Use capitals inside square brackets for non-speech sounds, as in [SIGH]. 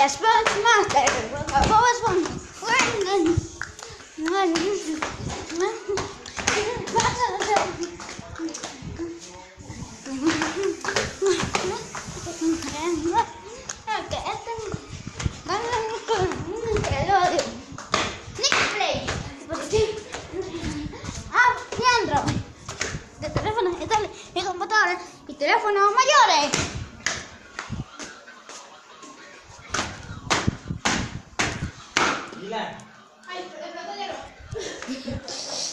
las Bob Esponja. Ah, y Android. De teléfonos y tal, y Ay, el [LAUGHS]